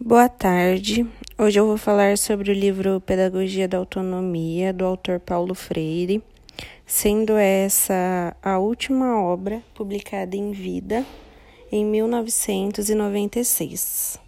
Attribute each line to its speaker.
Speaker 1: Boa tarde. Hoje eu vou falar sobre o livro Pedagogia da Autonomia, do autor Paulo Freire, sendo essa a última obra publicada em vida em 1996.